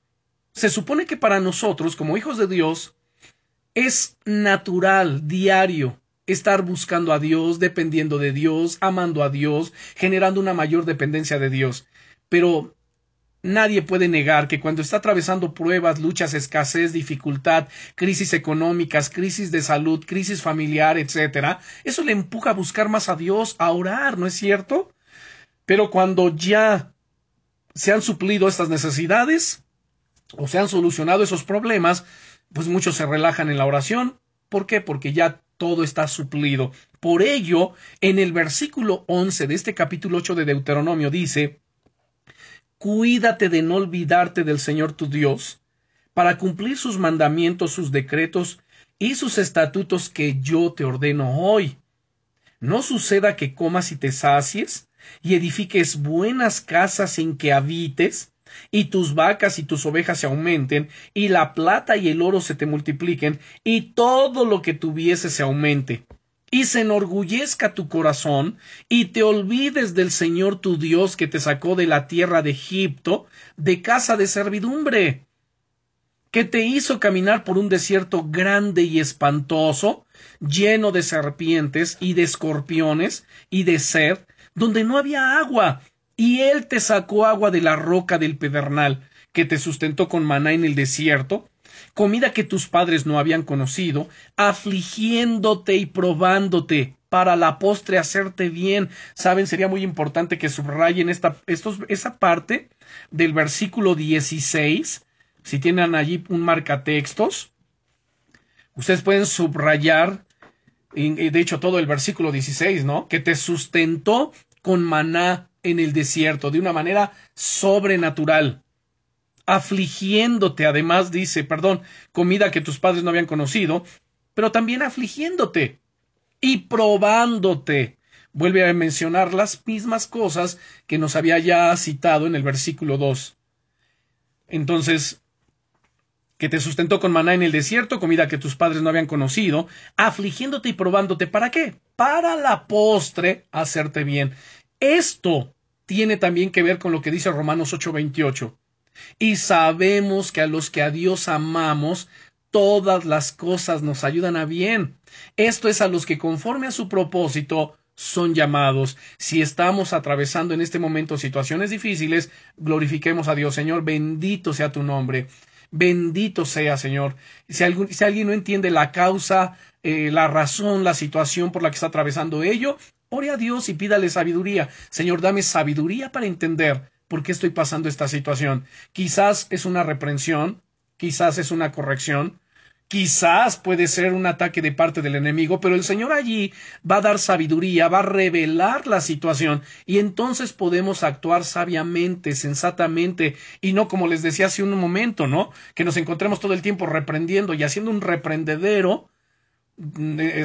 se supone que para nosotros, como hijos de Dios, es natural, diario, estar buscando a Dios, dependiendo de Dios, amando a Dios, generando una mayor dependencia de Dios. Pero nadie puede negar que cuando está atravesando pruebas, luchas, escasez, dificultad, crisis económicas, crisis de salud, crisis familiar, etc., eso le empuja a buscar más a Dios, a orar, ¿no es cierto? Pero cuando ya se han suplido estas necesidades, o se han solucionado esos problemas, pues muchos se relajan en la oración. ¿Por qué? Porque ya todo está suplido. Por ello, en el versículo 11 de este capítulo 8 de Deuteronomio dice, Cuídate de no olvidarte del Señor tu Dios, para cumplir sus mandamientos, sus decretos y sus estatutos que yo te ordeno hoy. No suceda que comas y te sacies, y edifiques buenas casas en que habites, y tus vacas y tus ovejas se aumenten, y la plata y el oro se te multipliquen, y todo lo que tuviese se aumente, y se enorgullezca tu corazón, y te olvides del Señor tu Dios que te sacó de la tierra de Egipto, de casa de servidumbre, que te hizo caminar por un desierto grande y espantoso, lleno de serpientes y de escorpiones y de sed, donde no había agua, y él te sacó agua de la roca del pedernal, que te sustentó con maná en el desierto, comida que tus padres no habían conocido, afligiéndote y probándote para la postre hacerte bien. Saben, sería muy importante que subrayen esta, esa parte del versículo 16. Si tienen allí un marcatextos, ustedes pueden subrayar, de hecho, todo el versículo 16, ¿no? Que te sustentó con maná en el desierto de una manera sobrenatural, afligiéndote, además dice, perdón, comida que tus padres no habían conocido, pero también afligiéndote y probándote. Vuelve a mencionar las mismas cosas que nos había ya citado en el versículo 2. Entonces, que te sustentó con maná en el desierto, comida que tus padres no habían conocido, afligiéndote y probándote. ¿Para qué? Para la postre hacerte bien. Esto tiene también que ver con lo que dice Romanos 8:28. Y sabemos que a los que a Dios amamos, todas las cosas nos ayudan a bien. Esto es a los que conforme a su propósito son llamados. Si estamos atravesando en este momento situaciones difíciles, glorifiquemos a Dios. Señor, bendito sea tu nombre. Bendito sea, Señor. Si, alguien no entiende la causa, eh, la razón, la situación por la que está atravesando ello, Ore a Dios y pídale sabiduría. Señor, dame sabiduría para entender por qué estoy pasando esta situación. Quizás es una reprensión, quizás es una corrección, quizás puede ser un ataque de parte del enemigo, pero el Señor allí va a dar sabiduría, va a revelar la situación y entonces podemos actuar sabiamente, sensatamente y no como les decía hace un momento, ¿no? Que nos encontremos todo el tiempo reprendiendo y haciendo un reprendedero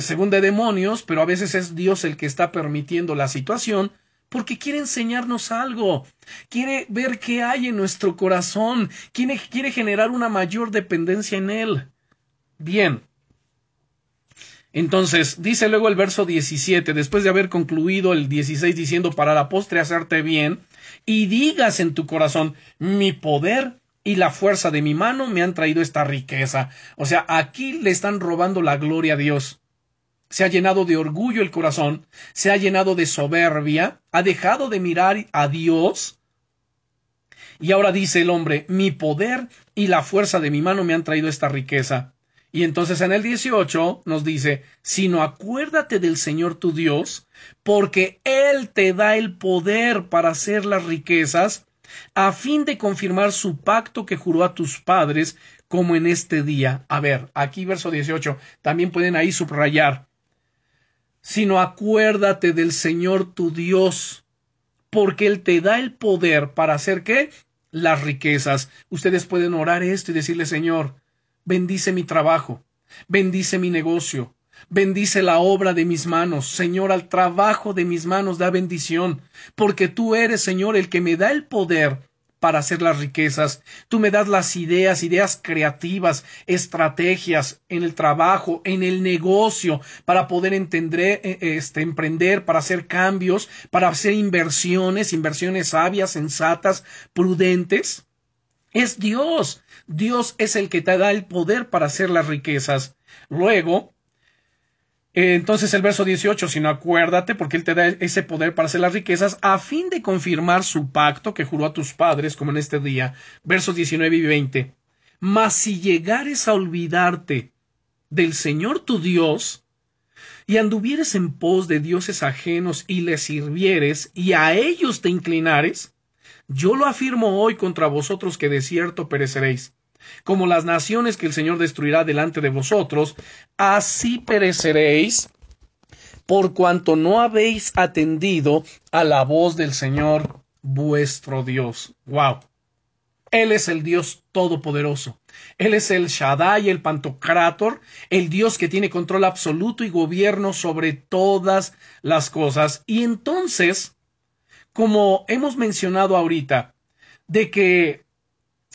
según de demonios, pero a veces es Dios el que está permitiendo la situación porque quiere enseñarnos algo, quiere ver qué hay en nuestro corazón, quiere, quiere generar una mayor dependencia en Él. Bien. Entonces, dice luego el verso 17, después de haber concluido el 16 diciendo para la postre hacerte bien, y digas en tu corazón, mi poder y la fuerza de mi mano me han traído esta riqueza. O sea, aquí le están robando la gloria a Dios. Se ha llenado de orgullo el corazón, se ha llenado de soberbia, ha dejado de mirar a Dios Y ahora dice el hombre, mi poder y la fuerza de mi mano me han traído esta riqueza. Y entonces en el 18 nos dice, sino acuérdate del Señor tu Dios, porque Él te da el poder para hacer las riquezas, a fin de confirmar su pacto que juró a tus padres, como en este día. A ver, aquí verso 18, también pueden ahí subrayar, sino acuérdate del Señor tu Dios, porque Él te da el poder para hacer qué? Las riquezas. Ustedes pueden orar esto y decirle, Señor, bendice mi trabajo, bendice mi negocio, bendice la obra de mis manos, Señor, al trabajo de mis manos da bendición, porque tú eres, Señor, el que me da el poder para hacer las riquezas. Tú me das las ideas, ideas creativas, estrategias en el trabajo, en el negocio, para poder entender, eh, este, emprender, para hacer cambios, para hacer inversiones, inversiones sabias, sensatas, prudentes. Es Dios. Dios es el que te da el poder para hacer las riquezas. Luego, entonces el verso 18, sino acuérdate, porque Él te da ese poder para hacer las riquezas, a fin de confirmar su pacto que juró a tus padres, como en este día. Versos 19 y 20. Mas si llegares a olvidarte del Señor tu Dios, y anduvieres en pos de dioses ajenos y les sirvieres, y a ellos te inclinares, yo lo afirmo hoy contra vosotros que de cierto pereceréis como las naciones que el Señor destruirá delante de vosotros, así pereceréis por cuanto no habéis atendido a la voz del Señor vuestro Dios. Wow. Él es el Dios todopoderoso. Él es el Shaddai, el Pantocrator, el Dios que tiene control absoluto y gobierno sobre todas las cosas. Y entonces, como hemos mencionado ahorita, de que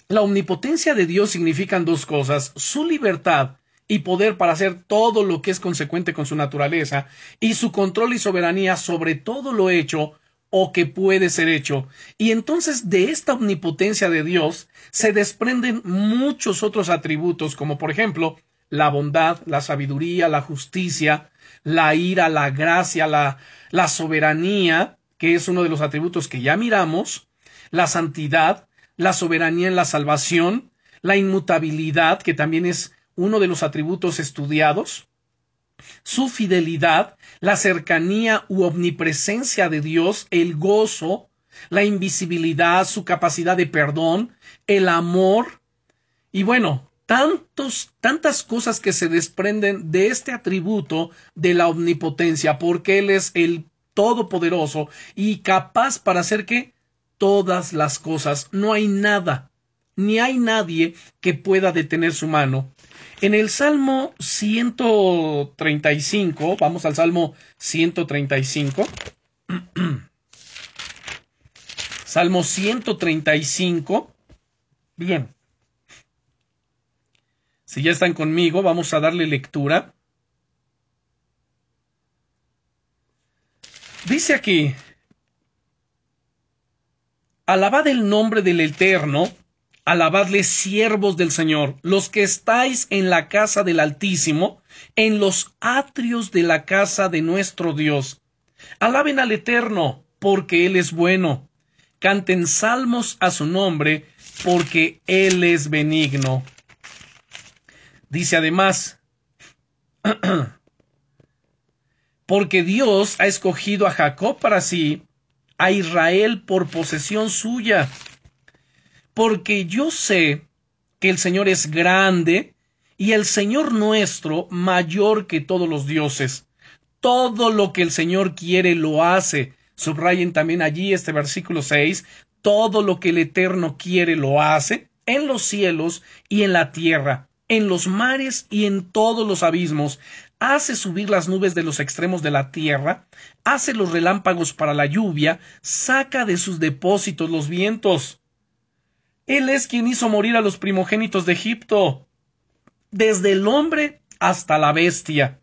la omnipotencia de Dios significan dos cosas, su libertad y poder para hacer todo lo que es consecuente con su naturaleza, y su control y soberanía sobre todo lo hecho o que puede ser hecho. Y entonces de esta omnipotencia de Dios se desprenden muchos otros atributos, como por ejemplo la bondad, la sabiduría, la justicia, la ira, la gracia, la, la soberanía, que es uno de los atributos que ya miramos, la santidad, la soberanía en la salvación, la inmutabilidad, que también es uno de los atributos estudiados, su fidelidad, la cercanía u omnipresencia de Dios, el gozo, la invisibilidad, su capacidad de perdón, el amor, y bueno, tantos, tantas cosas que se desprenden de este atributo de la omnipotencia, porque Él es el Todopoderoso y capaz para hacer que todas las cosas. No hay nada, ni hay nadie que pueda detener su mano. En el Salmo 135, vamos al Salmo 135. Salmo 135. Bien. Si ya están conmigo, vamos a darle lectura. Dice aquí, Alabad el nombre del Eterno, alabadle siervos del Señor, los que estáis en la casa del Altísimo, en los atrios de la casa de nuestro Dios. Alaben al Eterno, porque Él es bueno. Canten salmos a su nombre, porque Él es benigno. Dice además, porque Dios ha escogido a Jacob para sí, a Israel por posesión suya. Porque yo sé que el Señor es grande y el Señor nuestro mayor que todos los dioses. Todo lo que el Señor quiere lo hace. Subrayen también allí este versículo 6. Todo lo que el Eterno quiere lo hace en los cielos y en la tierra, en los mares y en todos los abismos hace subir las nubes de los extremos de la tierra, hace los relámpagos para la lluvia, saca de sus depósitos los vientos. Él es quien hizo morir a los primogénitos de Egipto, desde el hombre hasta la bestia.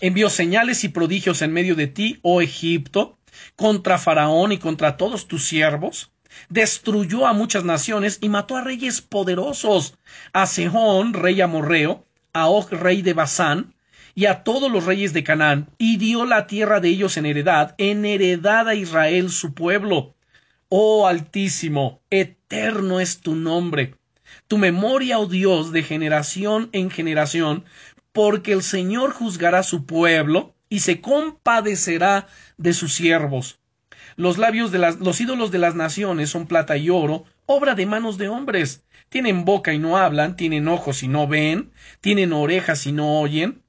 Envió señales y prodigios en medio de ti, oh Egipto, contra Faraón y contra todos tus siervos. Destruyó a muchas naciones y mató a reyes poderosos, a Sehón, rey amorreo, a Og, rey de Basán, y a todos los reyes de Canaán, y dio la tierra de ellos en heredad, en heredad a Israel su pueblo. Oh Altísimo, eterno es tu nombre. Tu memoria, oh Dios, de generación en generación, porque el Señor juzgará su pueblo y se compadecerá de sus siervos. Los labios de las, los ídolos de las naciones son plata y oro, obra de manos de hombres. Tienen boca y no hablan, tienen ojos y no ven, tienen orejas y no oyen,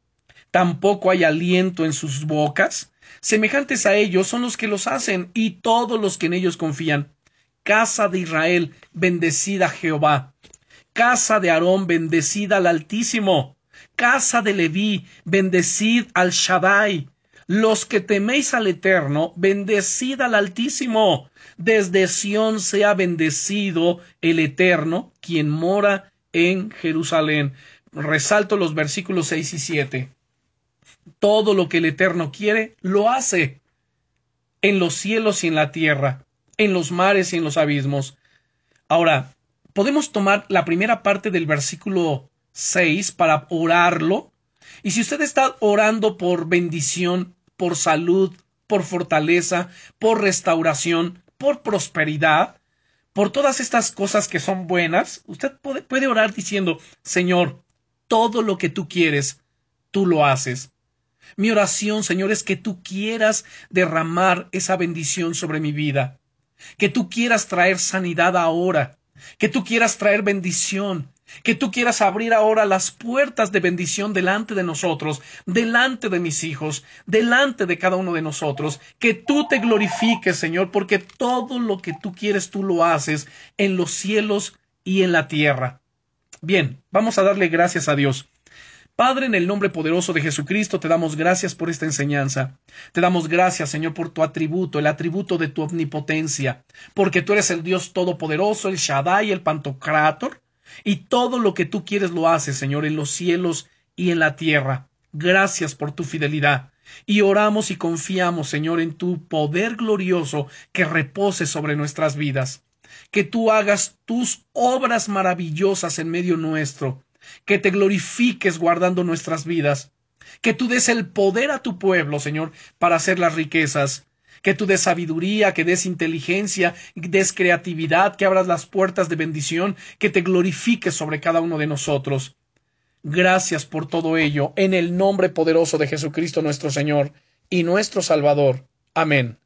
tampoco hay aliento en sus bocas. Semejantes a ellos son los que los hacen y todos los que en ellos confían. Casa de Israel, bendecida Jehová. Casa de Aarón, bendecida al Altísimo. Casa de Leví, bendecid al Shaddai. Los que teméis al Eterno, bendecid al Altísimo. Desde Sión sea bendecido el Eterno, quien mora en Jerusalén. Resalto los versículos 6 y 7. Todo lo que el Eterno quiere, lo hace. En los cielos y en la tierra, en los mares y en los abismos. Ahora, podemos tomar la primera parte del versículo 6 para orarlo. Y si usted está orando por bendición, por salud, por fortaleza, por restauración, por prosperidad, por todas estas cosas que son buenas, usted puede, orar diciendo, Señor, todo lo que tú quieres, tú lo haces. Mi oración, Señor, es que tú quieras derramar esa bendición sobre mi vida, que tú quieras traer sanidad ahora, que tú quieras traer bendición, que tú quieras abrir ahora las puertas de bendición delante de nosotros, delante de mis hijos, delante de cada uno de nosotros, que tú te glorifiques, Señor, porque todo lo que tú quieres tú lo haces en los cielos y en la tierra. Bien, vamos a darle gracias a Dios. Padre, en el nombre poderoso de Jesucristo, te damos gracias por esta enseñanza. Te damos gracias, Señor, por tu atributo, el atributo de tu omnipotencia, porque tú eres el Dios todopoderoso, el Shaddai, el Pantocrator, y todo lo que tú quieres lo haces, Señor, en los cielos y en la tierra. Gracias por tu fidelidad. Y oramos y confiamos, Señor, en tu poder glorioso que repose sobre nuestras vidas. Que tú hagas tus obras maravillosas en medio nuestro que te glorifiques guardando nuestras vidas, que tú des el poder a tu pueblo, Señor, para hacer las riquezas, que tú des sabiduría, que des inteligencia, des creatividad, que abras las puertas de bendición, que te glorifiques sobre cada uno de nosotros. Gracias por todo ello, en el nombre poderoso de Jesucristo nuestro Señor y nuestro Salvador. Amén.